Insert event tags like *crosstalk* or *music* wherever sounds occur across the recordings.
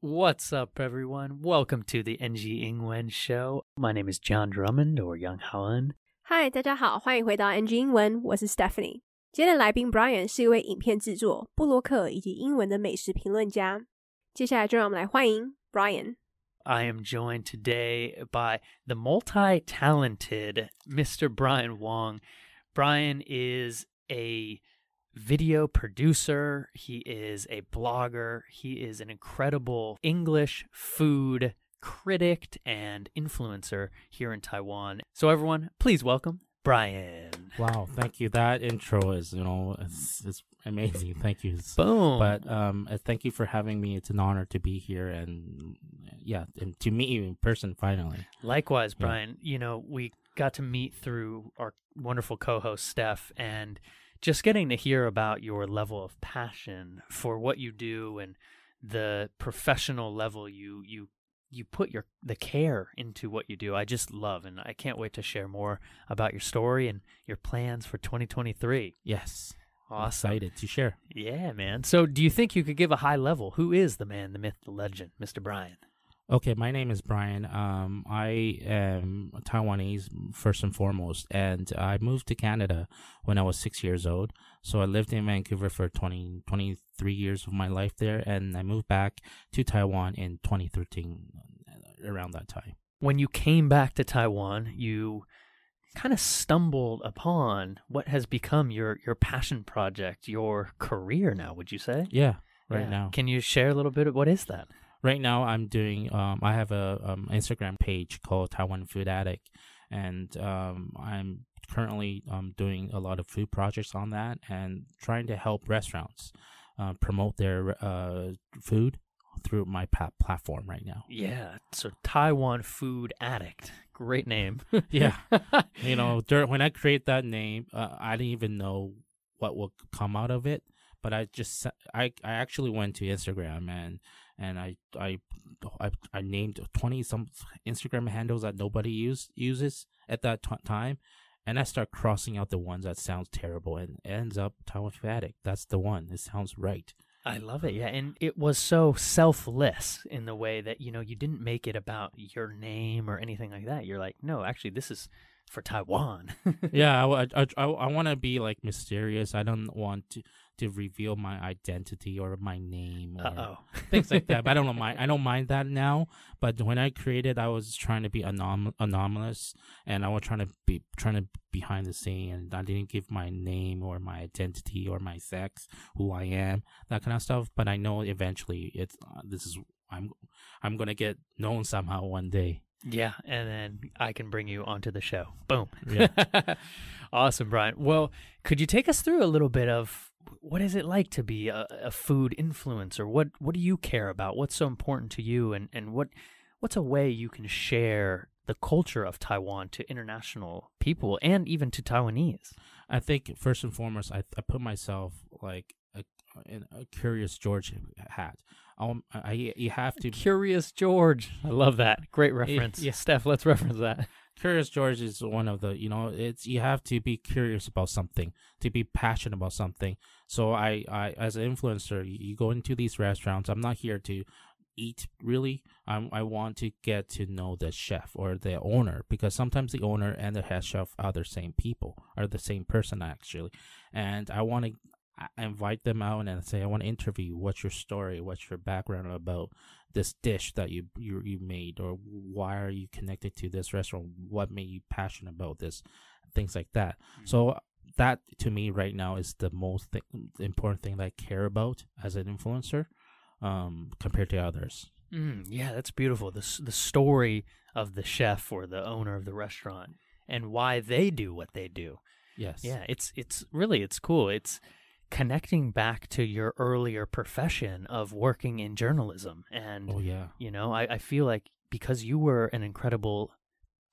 What's up, everyone? Welcome to the NG 英文 Show. My name is John Drummond or Young Helen. 嗨，大家好，欢迎回到 NG 英文，我是 Stephanie。今天的来宾 Brian 是一位影片制作、布洛克以及英文的美食评论家。接下来就让我们来欢迎 Brian。 I am joined today by the multi talented Mr. Brian Wong. Brian is a video producer, he is a blogger, he is an incredible English food critic and influencer here in Taiwan. So, everyone, please welcome Brian. Wow, thank you. That intro is, you know, it's, it's amazing. *laughs* Thank you. Boom. But um, uh, thank you for having me. It's an honor to be here and yeah, and to meet you in person finally. Likewise, Yeah. Brian. You know, we got to meet through our wonderful co host, Steph, and just getting to hear about your level of passion for what you do and the professional level you you you put your the care into what you do. I just love and I can't wait to share more about your story and your plans for 2023. Yes. I'm Awesome. Excited to share. Yeah, man. So, do you think you could give a high level? Who is the man, the myth, the legend, Mr. Brian? Okay, my name is Brian. Um, I am Taiwanese first and foremost, and I moved to Canada when I was six years old. So I lived in Vancouver for 20, 23 years of my life there, and I moved back to Taiwan in 2013, uh, around that time. when you came back to Taiwan, you kind of stumbled upon what has become your your passion project, your career now, would you say? Yeah, right Yeah. now. Can you share a little bit of what is that? Right now i'm doing um i have a um instagram page called taiwan food addict and um i'm currently um doing a lot of food projects on that and trying to help restaurants uh, promote their uh food through my pa- platform right now Yeah, so Taiwan Food Addict. Great name. *laughs* yeah *laughs* you know dur- when i create that name uh, i didn't even know what would come out of it but i just i i actually went to instagram and and i i i, I named 20 some instagram handles that nobody use, uses at that t- time and i start crossing out the ones that sounds terrible and ends up taiwan fanatic that's the one it sounds right I love it. Yeah, and it was so selfless in the way that you know you didn't make it about your name or anything like that. You're like, no, actually, this is for Taiwan. *laughs* yeah i i, I, I want to be like mysterious i don't want to to reveal my identity or my name or *laughs* things like that. But I don't *laughs* mind. I don't mind that now. But when I created, I was trying to be anom- anomalous, and I was trying to be trying to behind the scene, and I didn't give my name or my identity or my sex, who I am, that kind of stuff. But I know eventually, it's uh, this is I'm I'm gonna get known somehow one day. Yeah, and then I can bring you onto the show. Boom. Yeah. *laughs* awesome, Brian. Well, could you take us through a little bit of what is it like to be a, a food influencer? What what do you care about? What's so important to you and, and what what's a way you can share the culture of Taiwan to international people and even to Taiwanese? I think first and foremost, I I put myself like a in a curious George hat. Um, I you have to Curious George. I love that. Great reference. yeah. Steph, let's reference that. Curious George is one of the you know it's you have to be curious about something to be passionate about something. So I I as an influencer, you, you go into these restaurants. I'm not here to eat really. I I want to get to know the chef or the owner because sometimes the owner and the head chef are the same people, are the same person actually, and I want to. I invite them out and say, I want to interview. you. What's your story? What's your background about this dish that you you you made, or why are you connected to this restaurant? What made you passionate about this? Things like that. So that to me right now is the most th- important thing that I care about as an influencer, um, compared to others. Mm, yeah, that's beautiful. The the story of the chef or the owner of the restaurant and why they do what they do. Yes. Yeah, it's it's really it's cool. It's connecting back to your earlier profession of working in journalism and Oh yeah. you know, I, I feel like because you were an incredible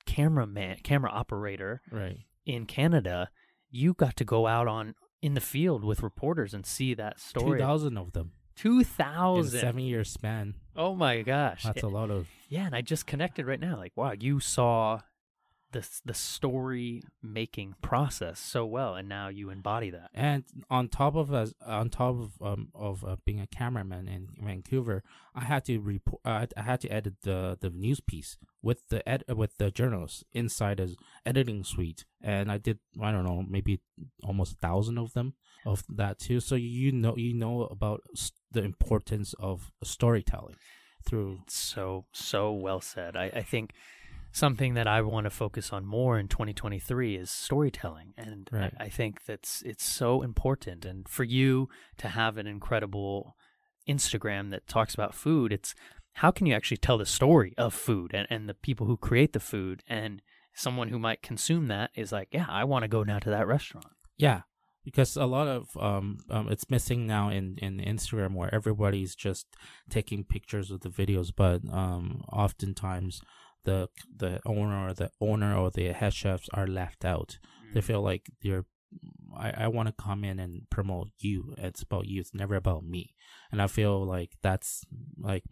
cameraman camera operator Right. in Canada, you got to go out on in the field with reporters and see that Two story. thousand of them 2,000. in a seven year span. Oh my gosh. That's a lot of. Yeah, and I just connected right now. Like, wow, you saw the the story making process so well, and now you embody that. And on top of us, on top of um, of uh, being a cameraman in Vancouver, I had to report. Uh, I had to edit the the news piece with the ed- with the journalists inside the editing suite, and I did I don't know maybe almost a thousand of them of that too. So you know you know about the importance of storytelling through. So so well said. I, I think something that I want to focus on more in 2023 is storytelling, and right. I, I think that's it's so important. And for you to have an incredible Instagram that talks about food, it's how can you actually tell the story of food and, and the people who create the food and someone who might consume that is like, yeah, I want to go now to that restaurant. Yeah, because a lot of um, um, it's missing now in in Instagram where everybody's just taking pictures of the videos, but um, oftentimes the the owner or the owner or the head chefs are left out. Mm-hmm. They mm. feel like they're I, I want to come in and promote you. It's about you. It's never about me. And I feel like that's like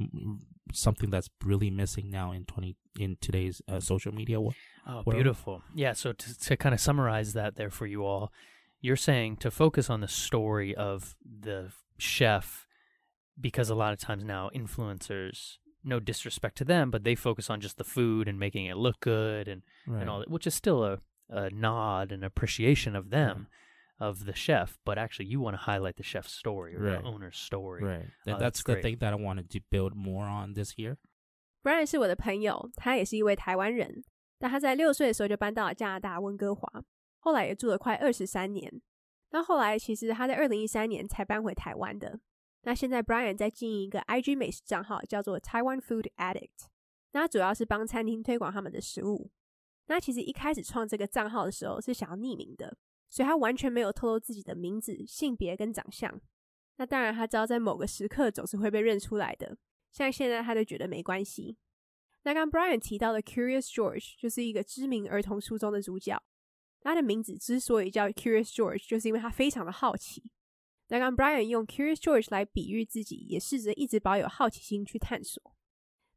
something that's really missing now in twenty in today's uh, social media world. Oh, beautiful. Yeah. So to to kind of summarize that there for you all, you're saying to focus on the story of the chef because a lot of times now influencers no disrespect to them, but they focus on just the food and making it look good and, right. and all that, which is still a, a nod and appreciation of them, yeah. of the chef. But actually, you want to highlight the chef's story or right. the owner's story. Right. Uh, that's, that's the thing that I wanted to build more on this year. Brian 是我的朋友，他也是一位台湾人，但他在六岁的时候就搬到了加拿大温哥华，后来也住了快二十三年。那后来其实他在二零一三年才搬回台湾的。 那现在 Brian 在经营一个 IG 美食账号，叫做 Taiwan Food Addict。那主要是帮餐厅推广他们的食物。那其实一开始创这个账号的时候是想要匿名的，所以他完全没有透露自己的名字、性别跟长相。那当然他知道在某个时刻总是会被认出来的，像现在他就觉得没关系。那刚 Brian 提到的 Curious George 就是一个知名儿童书中的主角。他的名字之所以叫 Curious George，就是因为他非常的好奇。那刚 Brian 用 Curious George 来比喻自己，也试着一直保有好奇心去探索。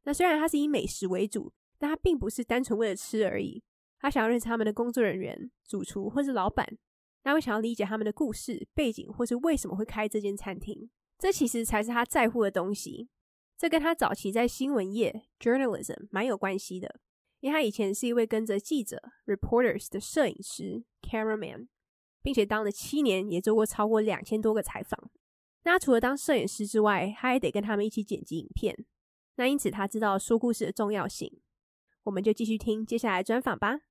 那虽然他是以美食为主，但他并不是单纯为了吃而已。他想要认识他们的工作人员、主厨或是老板，他会想要理解他们的故事背景，或是为什么会开这间餐厅。这其实才是他在乎的东西。这跟他早期在新闻业 （journalism） 蛮有关系的，因为他以前是一位跟着记者 （reporters） 的摄影师 （cameraman）。并且当了七年，也做过超过两千多个采访。那除了当摄影师之外，他还得跟他们一起剪辑影片。那因此他知道说故事的重要性。我们就继续听接下来专访吧。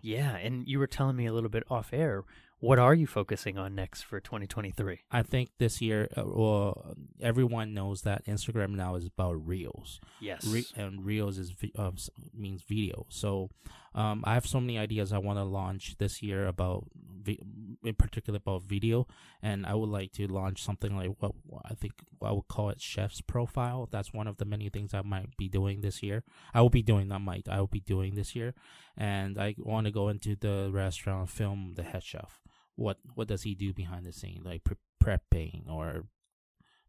Yeah, and you were telling me a little bit off air What are you focusing on next for 2023? I think this year, uh, well, everyone knows that Instagram now is about reels. Yes, Re- and reels is uh, means video. So, um, I have so many ideas I want to launch this year about, vi- in particular about video, and I would like to launch something like what I think I would call it chef's profile. That's one of the many things I might be doing this year. I will be doing that. Might I will be doing this year, and I want to go into the restaurant, film the head chef what what does he do behind the scene, like pre- prepping or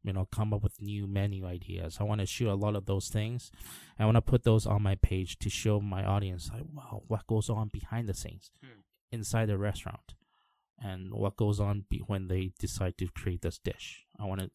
you know come up with new menu ideas. I want to shoot a lot of those things. I want to put those on my page to show my audience like wow what goes on behind the scenes hmm. inside the restaurant and what goes on be- when they decide to create this dish. I want to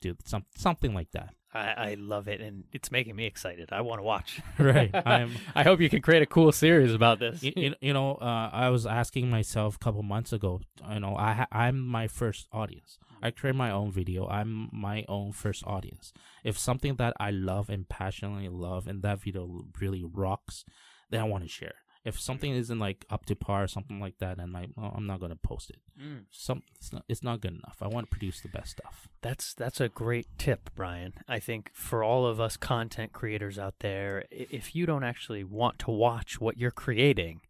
do some something like that. I, I love it, and it's making me excited. I want to watch. *laughs* right. I'm. *laughs* I hope you can create a cool series about this. You, you know, uh, I was asking myself a couple months ago. You know, I ha- I'm my first audience. I create my own video. I'm my own first audience. If something that I love and passionately love, and that video really rocks, then I want to share if something isn't like up to par or something like that, and like well, I'm not gonna post it. Mm. Some it's not, it's not good enough. I want to produce the best stuff. That's that's a great tip, Brian. I think for all of us content creators out there, if you don't actually want to watch what you're creating,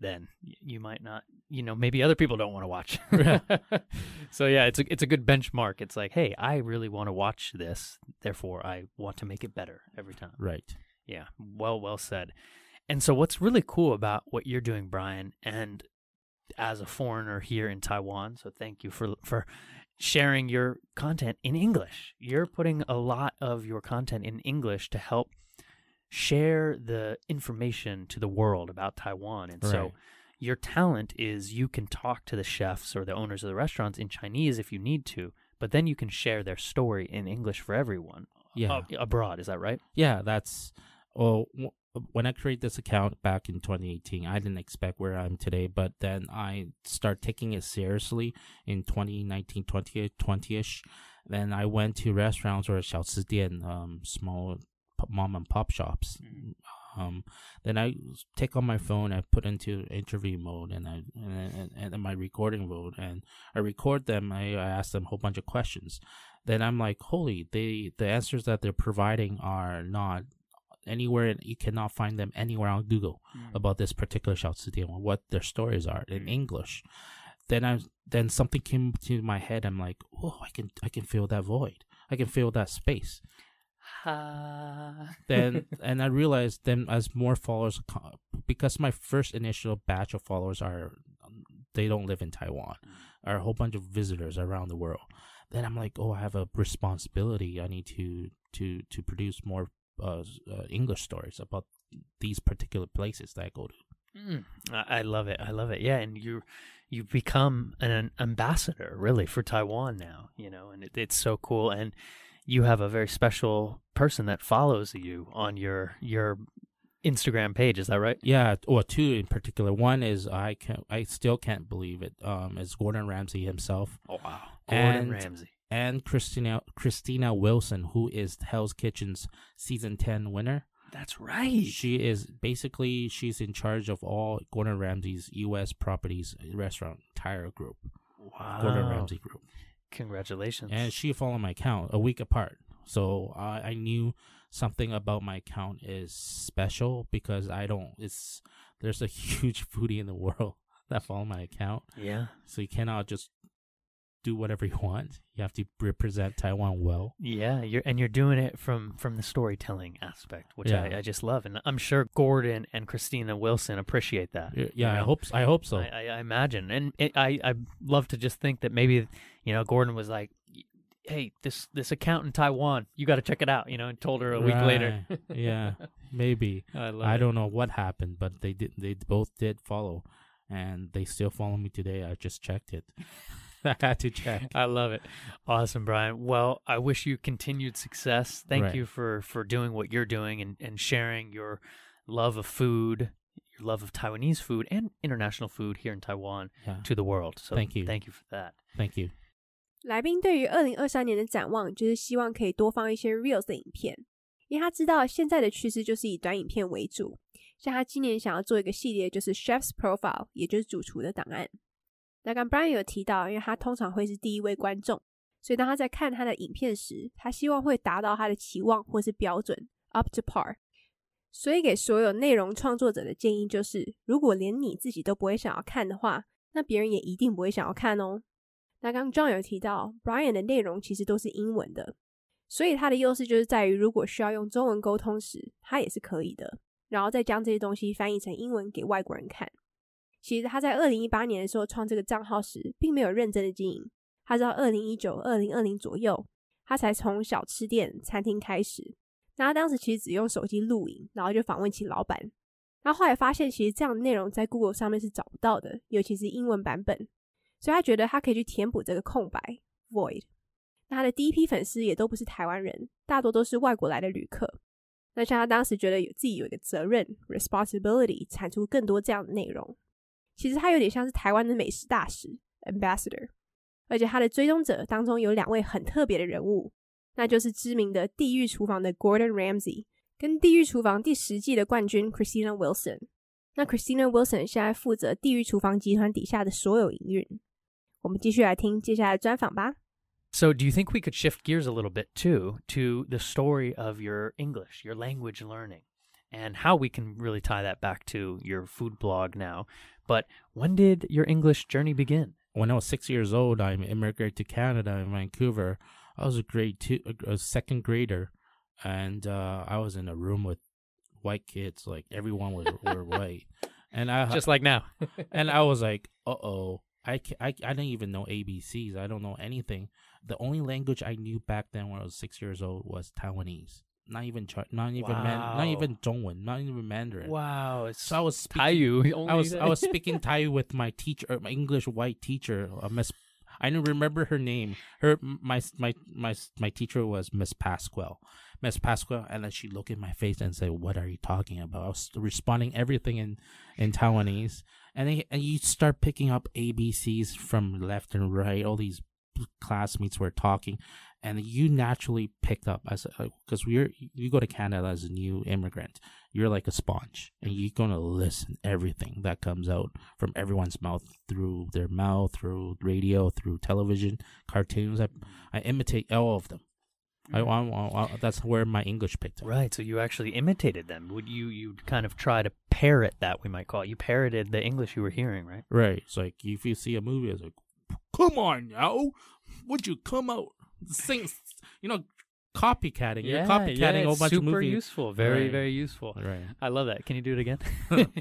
then you might not. You know, maybe other people don't want to watch. *laughs* *laughs* so yeah, it's a it's a good benchmark. It's like, hey, I really want to watch this, therefore I want to make it better every time. Right. Yeah. Well, well said. And so, what's really cool about what you're doing, Brian, and as a foreigner here in Taiwan, so thank you for for sharing your content in English. You're putting a lot of your content in English to help share the information to the world about Taiwan. And so your talent is you can talk to the chefs or the owners of the restaurants in Chinese if you need to, but then you can share their story in English for everyone uh, Yeah. abroad. Is that right? yeah, that's well w- When I created this account back in 2018, I didn't expect where I'm today, but then I start taking it seriously in 2019, 20, 20ish. Then I went to restaurants or 小吃店, um, small p- mom and pop shops. Um, then I take on my phone, I put into interview mode, and I and, and, and my recording mode, and I record them. I, I ask them a whole bunch of questions. Then I'm like, holy, they the answers that they're providing are not anywhere, and you cannot find them anywhere on Google mm. about this particular Shao Tzu and what their stories are in mm. English. Then I then something came to my head. I'm like, oh, I can I can fill that void. I can fill that space. Uh. then *laughs* and I realized then as more followers because my first initial batch of followers are um, they don't live in Taiwan, mm. are a whole bunch of visitors around the world. Then I'm like, oh, I have a responsibility. I need to to to produce more uh, uh, English stories about these particular places that I go to Mm, I love it. I love it. Yeah, and you you've become an ambassador really for Taiwan now. You know, and it, it's so cool. And you have a very special person that follows you on your your Instagram page. Is that right? yeah or two in particular one is I can I still can't believe it um is Gordon Ramsay himself Oh wow, Gordon And- Ramsay. And Christina Christina Wilson, who is Hell's Kitchen's season ten winner. That's right. She is basically she's in charge of all Gordon Ramsay's U.S. properties restaurant entire group, Wow. Gordon Ramsay group, Congratulations. and she followed my account a week apart. So I I knew something about my account is special because I don't. It's there's a *laughs* huge foodie in the world *laughs* that follow my account, yeah. so you cannot just do whatever *laughs* you want. You have to represent Taiwan well. Yeah, you're and you're doing it from from the storytelling aspect, which Yeah. I, I just love, and I'm sure Gordon and Christina Wilson appreciate that. Yeah, you I know? hope I hope so. I, I, I imagine, and it, I I love to just think that maybe you know Gordon was like, "Hey, this this account in Taiwan, you got to check it out," you know, and told her a week later. Yeah, *laughs* maybe. I. I don't know what happened, but they did. They both did follow, and they still follow me today. I just checked it. *laughs* I *laughs* had to check. I love it. Awesome, Brian. Well, I wish you continued success. Thank Right. you for for doing what you're doing and and sharing your love of food, your love of Taiwanese food and international food here in Taiwan Yeah. to the world. So Thank you. Thank you for that. Thank you. 来宾对于二零二三年的展望，就是希望可以多放一些 reels 的影片，因为他知道现在的趋势就是以短影片为主。像他今年想要做一个系列，就是 chef's profile，也就是主厨的档案。 那刚 Brian 有提到，因为他通常会是第一位观众，所以当他在看他的影片时，他希望会达到他的期望或是标准 up to par。所以给所有内容创作者的建议就是，如果连你自己都不会想要看的话，那别人也一定不会想要看哦。那刚 John 有提到，Brian 的内容其实都是英文的，所以他的优势就是在于，如果需要用中文沟通时，他也是可以的，然后再将这些东西翻译成英文给外国人看。其实他在二零一八年的时候创这个账号时，并没有认真的经营，他是到二零一九、二零二零左右，他才从小吃店、餐厅开始。那他当时其实只用手机录影，然后就访问起老板。然后后来发现，其实这样的内容在 Google 上面是找不到的，尤其是英文版本。所以他觉得他可以去填补这个空白 void。那他的第一批粉丝也都不是台湾人，大多都是外国来的旅客。那像他当时觉得有自己有一个责任 responsibility，产出更多这样的内容。其实他有点像是台湾的美食大使 ambassador，而且他的追踪者当中有两位很特别的人物，那就是知名的《地狱厨房》的 Gordon Ramsay 跟《地狱厨房》第十季的冠军 Christina Wilson。那 Christina Wilson 现在负责《地狱厨房》集团底下的所有营运。我们继续来听接下来的专访吧。 So, do you think we could shift gears a little bit too to the story of your English, your language learning, and how we can really tie that back to your food blog now? But when did your English journey begin? When I was six years old, I immigrated to Canada in Vancouver. I was a grade two, a second grader, and uh, I was in a room with white kids. Like everyone was were *laughs* white, and I Just like now. *laughs* and I was like, uh oh. I, I, I didn't even know ABCs. I don't know anything. The only language I knew back then when I was six years old was Taiwanese. Not even not even man, not Wow. even Zhongwen, not even Mandarin. Wow, So I was speaking, *laughs* Taiyu. I was I was speaking *laughs* Thai with my teacher, uh, my English white teacher, uh, Miss. I don't remember her name. Her my my my my teacher was Miss Pasquale, Miss Pasquale, and then she looked in my face and said, "What are you talking about?" I was responding everything in in Taiwanese, and then and you start picking up ABCs from left and right. All these classmates were talking, and you naturally pick up as because we're you go to Canada as a new immigrant, you're like a sponge, and you're gonna listen everything that comes out from everyone's mouth through their mouth, through radio, through television, cartoons. I, I imitate all of them. I, mm-hmm. I, I, that's where my English picked up. Right, so you actually imitated them. Would you you kind of try to parrot that we might call it? You parroted the English you were hearing, right? Right. It's like if you see a movie, it's like, come on now, would you come out sing? You know, copycatting. You're copycatting a whole bunch of movies. Super useful. Very Right. very useful. Right. I love that. Can you do it again? *laughs*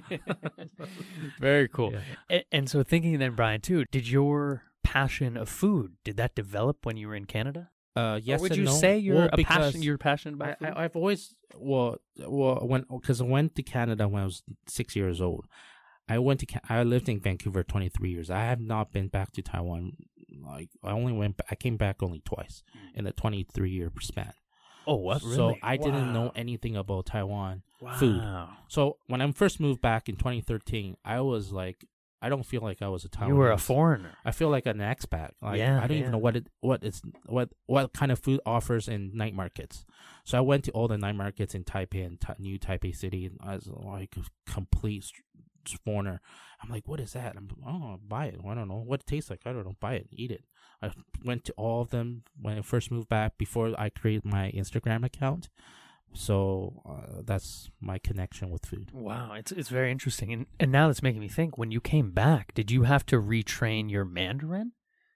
*laughs* very cool. Yeah. And, and so thinking then, Brian, too, did your passion of food did that develop when you were in Canada? Uh, yes or would you no. say you're Well, a passion? You're passionate about I, food. I, I've always well, well, when because I went to Canada when I was six years old. I went to I lived in Vancouver twenty three years. I have not been back to Taiwan. Like I only went. I came back only twice hmm. in the twenty three year span. oh, what? So Really? I didn't know anything about Taiwan food. So when I first moved back in 2013, I was like, I don't feel like I was a Taiwanese. You were a foreigner. I feel like an expat. Like, Yeah, I don't yeah. even know what it what it's what what kind of food offers in night markets. So I went to all the night markets in Taipei and Ta- New Taipei City, and I was like a complete foreigner. I'm like, what is that? I'm oh, buy it. I don't know what it tastes like. I don't know. Buy it, eat it. I went to all of them when I first moved back before I created my Instagram account. So uh, that's my connection with food. Wow, it's it's very interesting. And and now that's making me think. When you came back, did you have to retrain your Mandarin?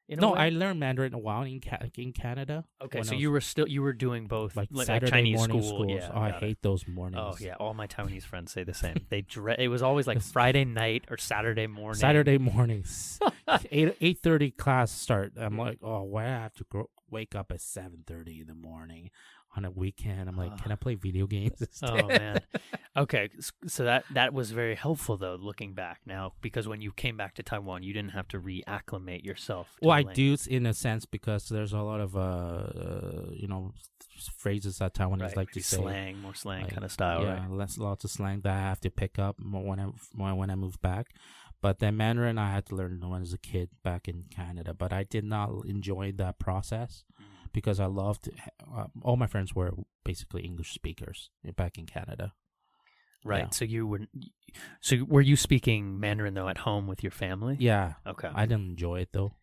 No, way? I learned Mandarin a while in ca- in Canada. Okay, so you were still you were doing both like like, Saturday Chinese morning school. schools. Yeah, oh, I got it. hate those mornings. Oh yeah, all my Taiwanese friends say the *laughs* same. They dre- it was always like Friday night or Saturday morning. Saturday mornings, *laughs* *laughs* eight eight thirty class start. I'm like, oh, why I have to grow, wake up at seven thirty in the morning on a weekend? I'm like, can I play video games? *laughs* Oh man. Okay, so that that was very helpful though, looking back now, because when you came back to Taiwan, you didn't have to reacclimate yourself. Well, I do in a sense because there's a lot of uh, uh you know phrases that Taiwanese Right, like to say. slang, more slang like, kind of style, yeah, right? less lots of slang that I have to pick up when I when I moved back. But then Mandarin I had to learn when I was a kid back in Canada. But I did not enjoy that process Mm. Because I loved uh, all my friends were basically English speakers back in Canada. Right. Yeah. So you were, so were you speaking Mandarin though at home with your family? Yeah, Okay. I didn't enjoy it though.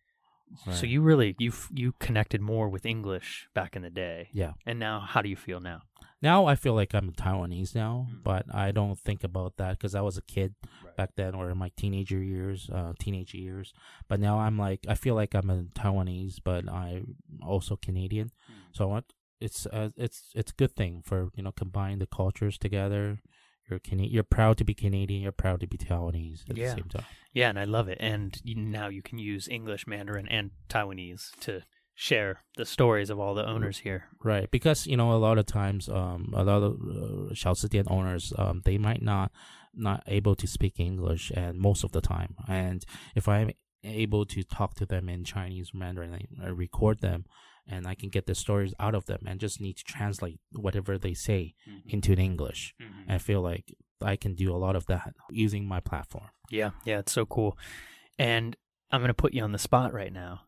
So you really you you connected more with English back in the day, yeah. and now how do you feel now? Now I feel like I'm Taiwanese now, Mm. but I don't think about that because I was a kid Right. back then, or in my teenager years, uh, teenage years. But now I'm like, I feel like I'm a Taiwanese, but I'm also Canadian. So I want it's uh, it's it's a good thing for you know combine the cultures together you're Canadian. you're proud to be Canadian, you're proud to be Taiwanese at yeah. the same time. Yeah, and I love it. And now you can use English, Mandarin, and Taiwanese to share the stories of all the owners here. Right, because you know a lot of times, um, a lot of uh, xiaochidian owners, um, they might not not able to speak English, and most of the time, and if I'm able to talk to them in Chinese, Mandarin, and uh, record them and I can get the stories out of them and just need to translate whatever they say mm-hmm. into English. Mm-hmm. I feel like I can do a lot of that using my platform. Yeah, yeah, it's so cool. And I'm going to put you on the spot right now.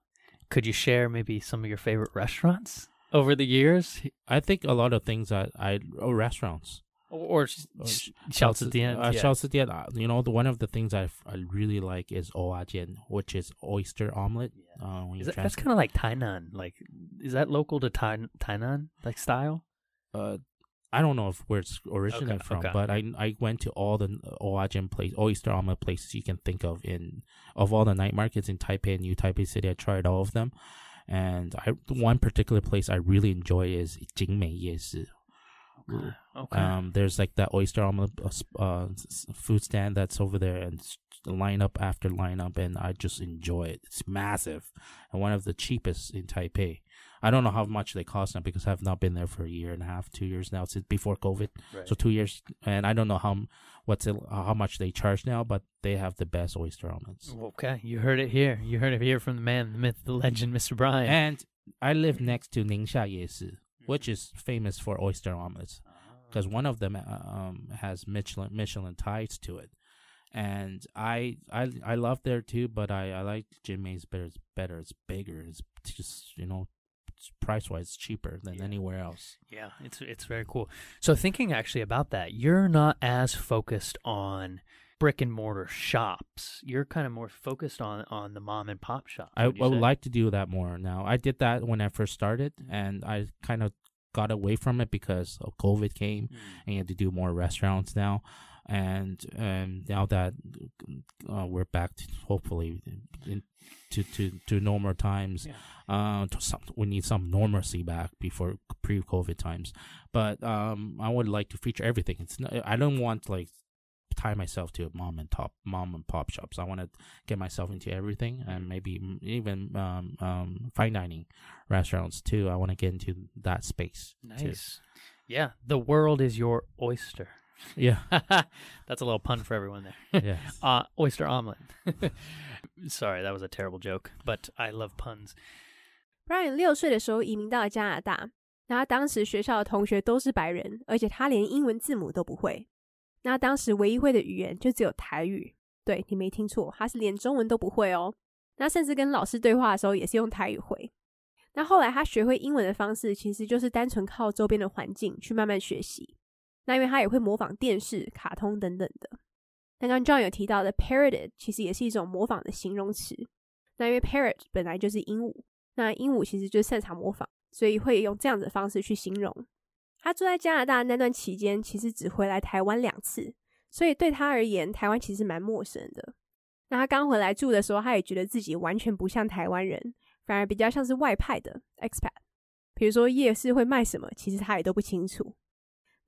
Could you share maybe some of your favorite restaurants over the years? I think a lot of things that I, oh, restaurants. Or, or, shouts at the end. Shouts at the end. You know, the, one of the things I, f- I really like is oajian, which is oyster omelet. Yeah. Uh, that, that's kind of like Tainan, like is that local to Tai- Tainan, like style? uh, I don't know if where it's originated Okay, from, okay. but I I went to all the oajian place, oyster omelet places you can think of in of all the night markets in Taipei and New Taipei City. I tried all of them, and I one particular place I really enjoy is Jingmei Yeshi. Okay. Um, there's like that oyster omelet uh, uh, food stand that's over there, and it's line up after line up, and I just enjoy it. It's massive and one of the cheapest in Taipei. I don't know how much they cost now because I've not been there for a year and a half, two years now since before COVID. Right. So two years, and I don't know how what's it, how much they charge now, but they have the best oyster omelets. Okay, you heard it here. You heard it here from the man, the myth, the legend, Mr. Brian. And I live next to Ningxia Yeshi, which is famous for oyster omelets because one of them uh, um, has Michelin Michelin ties to it, and I I I love there too. But I I like Jingmei's better. It's better. It's bigger. It's just you know, price wise cheaper than Yeah. anywhere else. Yeah, it's it's very cool. So thinking actually about that, you're not as focused on brick and mortar shops. You're kind of more focused on on the mom and pop shop. I, I would you would like to do that more now. I did that when I first started, and I kind of got away from it because COVID came, Mm. and you had to do more restaurants now. And and now that uh, we're back to hopefully in, to to to normal times, Yeah. uh, to some, we need some normalcy back before pre-COVID times. But um, I would like to feature everything. It's not, I don't want like tie myself to mom and top mom and pop shops. I want to get myself into everything and maybe even um, um, fine dining restaurants too. I want to get into that space. too. Nice. Yeah, the world is your oyster. Yeah. That's a little pun for everyone there. yeah. Uh, oyster omelet. Sorry, that was a terrible joke, but I love puns. Brian 六岁的时候移民到了加拿大，那他当时学校的同学都是白人，而且他连英文字母都不会。那他当时唯一会的语言就只有台语，对你没听错，他是连中文都不会哦。那甚至跟老师对话的时候也是用台语回。那后来他学会英文的方式，其实就是单纯靠周边的环境去慢慢学习。 那因为他也会模仿电视、卡通等等的。那刚 John 有提到的 parroted，其实也是一种模仿的形容词。那因为 parrot 本来就是鹦鹉，那鹦鹉其实就擅长模仿，所以会用这样子的方式去形容。他住在加拿大那段期间，其实只回来台湾两次，所以对他而言，台湾其实蛮陌生的。那他刚回来住的时候，他也觉得自己完全不像台湾人，反而比较像是外派的 expat。比如说夜市会卖什么，其实他也都不清楚。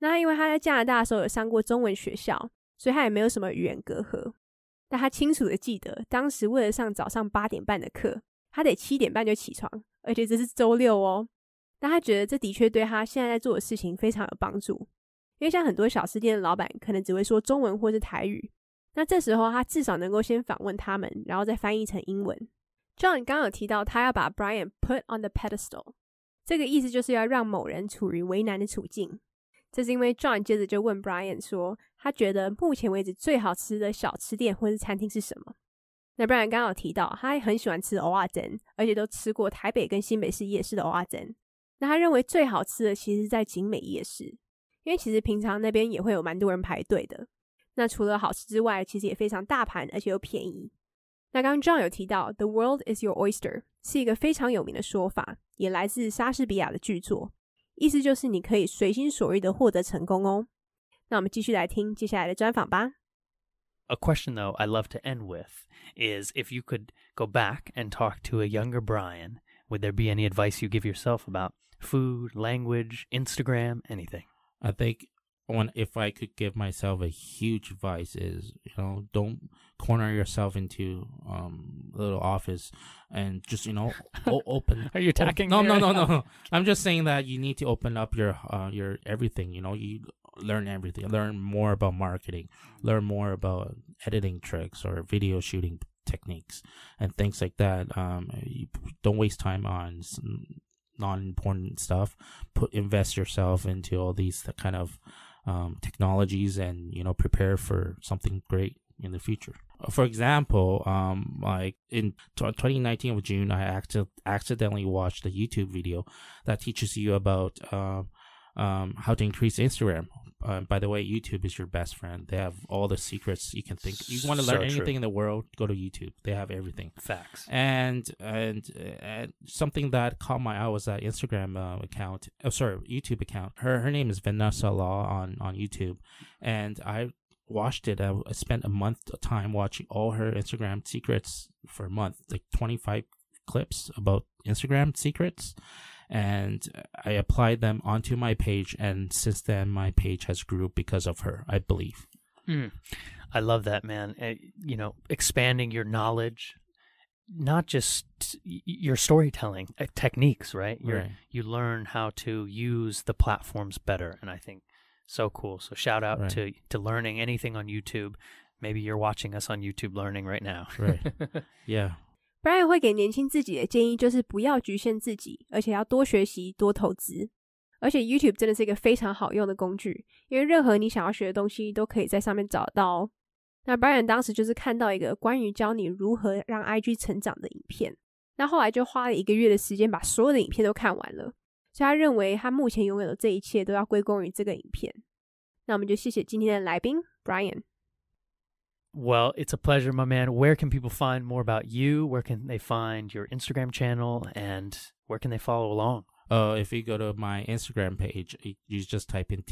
那因为他在加拿大的时候有上过中文学校，所以他也没有什么语言隔阂。但他清楚的记得，当时为了上早上八点半的课，他得七点半就起床，而且这是周六哦。但他觉得这的确对他现在在做的事情非常有帮助，因为像很多小吃店的老板可能只会说中文或是台语，那这时候他至少能够先访问他们，然后再翻译成英文。John 刚刚有提到他要把 Brian put on the pedestal，这个意思就是要让某人处于为难的处境。这是因为 John 接着就问 Brian 说，他觉得目前为止最好吃的小吃店或是餐厅是什么？那 Brian 刚好提到，他很喜欢吃蚵仔煎，而且都吃过台北跟新北市夜市的蚵仔煎。那他认为最好吃的其实在景美夜市，因为其实平常那边也会有蛮多人排队的。那除了好吃之外，其实也非常大盘，而且又便宜。那刚刚 John 有提到，“The world is your oyster” 是一个非常有名的说法，也来自莎士比亚的剧作，意思就是你可以随心所欲的获得成功哦。那我们继续来听接下来的专访吧。 A question, though, I love to end with is if you could go back and talk to a younger Brian, would there be any advice you give yourself about food, language, Instagram, anything? I think when if I could give myself a huge advice is you know don't corner yourself into um a little office and just you know o- *laughs* open Are you attacking no me no no now? no i'm just saying that you need to open up your uh your everything you know you learn everything learn more about marketing learn more about editing tricks or video shooting techniques and things like that. Um you don't waste time on some non-important stuff. Put invest yourself into all these kind of um, technologies and you know prepare for something great in the future for example um like in tw 2019 of june i acci- accidentally watched a youtube video that teaches you about um um how to increase instagram uh, by the way youtube is your best friend they have all the secrets you can think you want to So learn true. anything in the world go to youtube they have everything Facts. and and, and something that caught my eye was that Instagram uh, account. Oh, sorry, YouTube account. Her her name is Vanessa Lau on on YouTube, and I watched it. I, I spent a month of time watching all her Instagram secrets for a month, like twenty five clips about Instagram secrets. And I applied them onto my page, and since then my page has grew because of her. I believe. Mm. I love that, man. Uh, you know, expanding your knowledge, not just your storytelling uh, techniques, right? You're, Right. You learn how to use the platforms better, and I think so cool. So shout out Right. to to learning anything on YouTube. Maybe you're watching us on YouTube learning right now. *laughs* Right. Yeah. *laughs* ，Brian 会给年轻自己的建议就是不要局限自己，而且要多学习、多投资。而且 YouTube 真的是一个非常好用的工具，因为任何你想要学的东西都可以在上面找到哦。那 Brian 当时就是看到一个关于教你如何让 IG 成长的影片，那后来就花了一个月的时间把所有的影片都看完了， 所以他认为他目前拥有的这一切都要归功于这个影片。那我们就谢谢今天的来宾 Brian。 Well, it's a pleasure, my man. Where can people find more about you? Where can they find your Instagram channel? And where can they follow along? Uh, if you go to my Instagram page, y- you just type in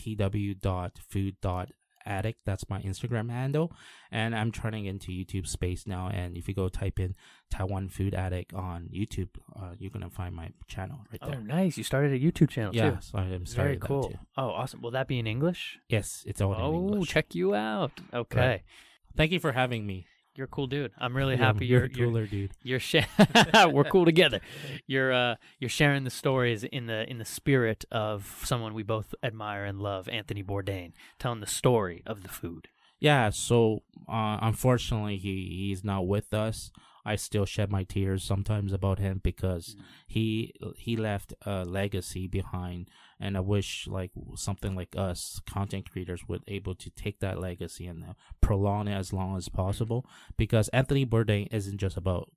tw.food.addict. That's my Instagram handle. And I'm turning into YouTube space now. And if you go type in Taiwan Food Addict on YouTube, uh, you're going to find my channel right there. Oh, there. nice. You started a YouTube channel too. Yes, I am Very starting cool. that too. Oh, awesome. Will that be in English? Yes, it's all in oh, check you out. Okay. Thank you for having me. You're a cool dude. I'm really Yeah, happy you're, you're cooler dude. *laughs* you're sha- *laughs* we're cool together. You're uh you're sharing the stories in the in the spirit of someone we both admire and love, Anthony Bourdain, telling the story of the food. Yeah, so uh, unfortunately, he he's not with us. I still shed my tears sometimes about him because mm. he he left a legacy behind, and I wish like something like us content creators would able to take that legacy and uh, prolong it as long as possible. Because Anthony Bourdain isn't just about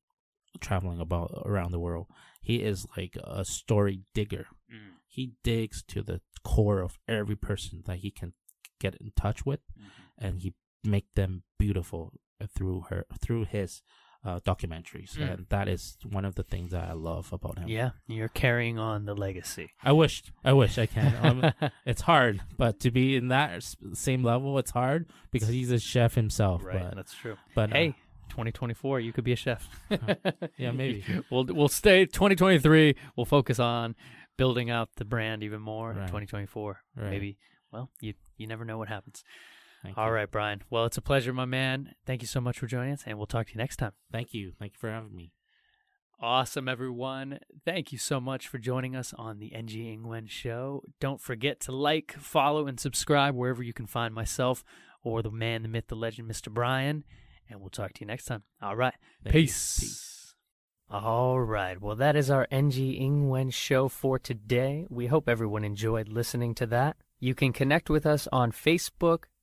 traveling about around the world. He is like a story digger. Mm. He digs to the core of every person that he can get in touch with mm-hmm. and he make them beautiful through her through his uh, documentaries Mm. and that is one of the things that i love about him Yeah, you're carrying on the legacy. i wish i wish i can um, *laughs* it's hard but to be in that same level it's hard because he's a chef himself right, but, that's true. but uh, Hey, 2024, you could be a chef. *laughs* yeah, maybe. *laughs* We'll we'll stay 2023. We'll focus on building out the brand even more in Right. 2024. Right. Maybe. Well, you you never know what happens. Thank All you. right, Brian. Well, it's a pleasure, my man. Thank you so much for joining us, and we'll talk to you next time. thank you thank you for having me Awesome, everyone. Thank you so much for joining us on the NG Ingwen Show. Don't forget to like, follow, and subscribe wherever you can find myself or the man, the myth, the legend, Mr. Brian. And we'll talk to you next time. All right. Peace. Peace. All right. Well, that is our NG Ingwen show for today. We hope everyone enjoyed listening to that. You can connect with us on Facebook,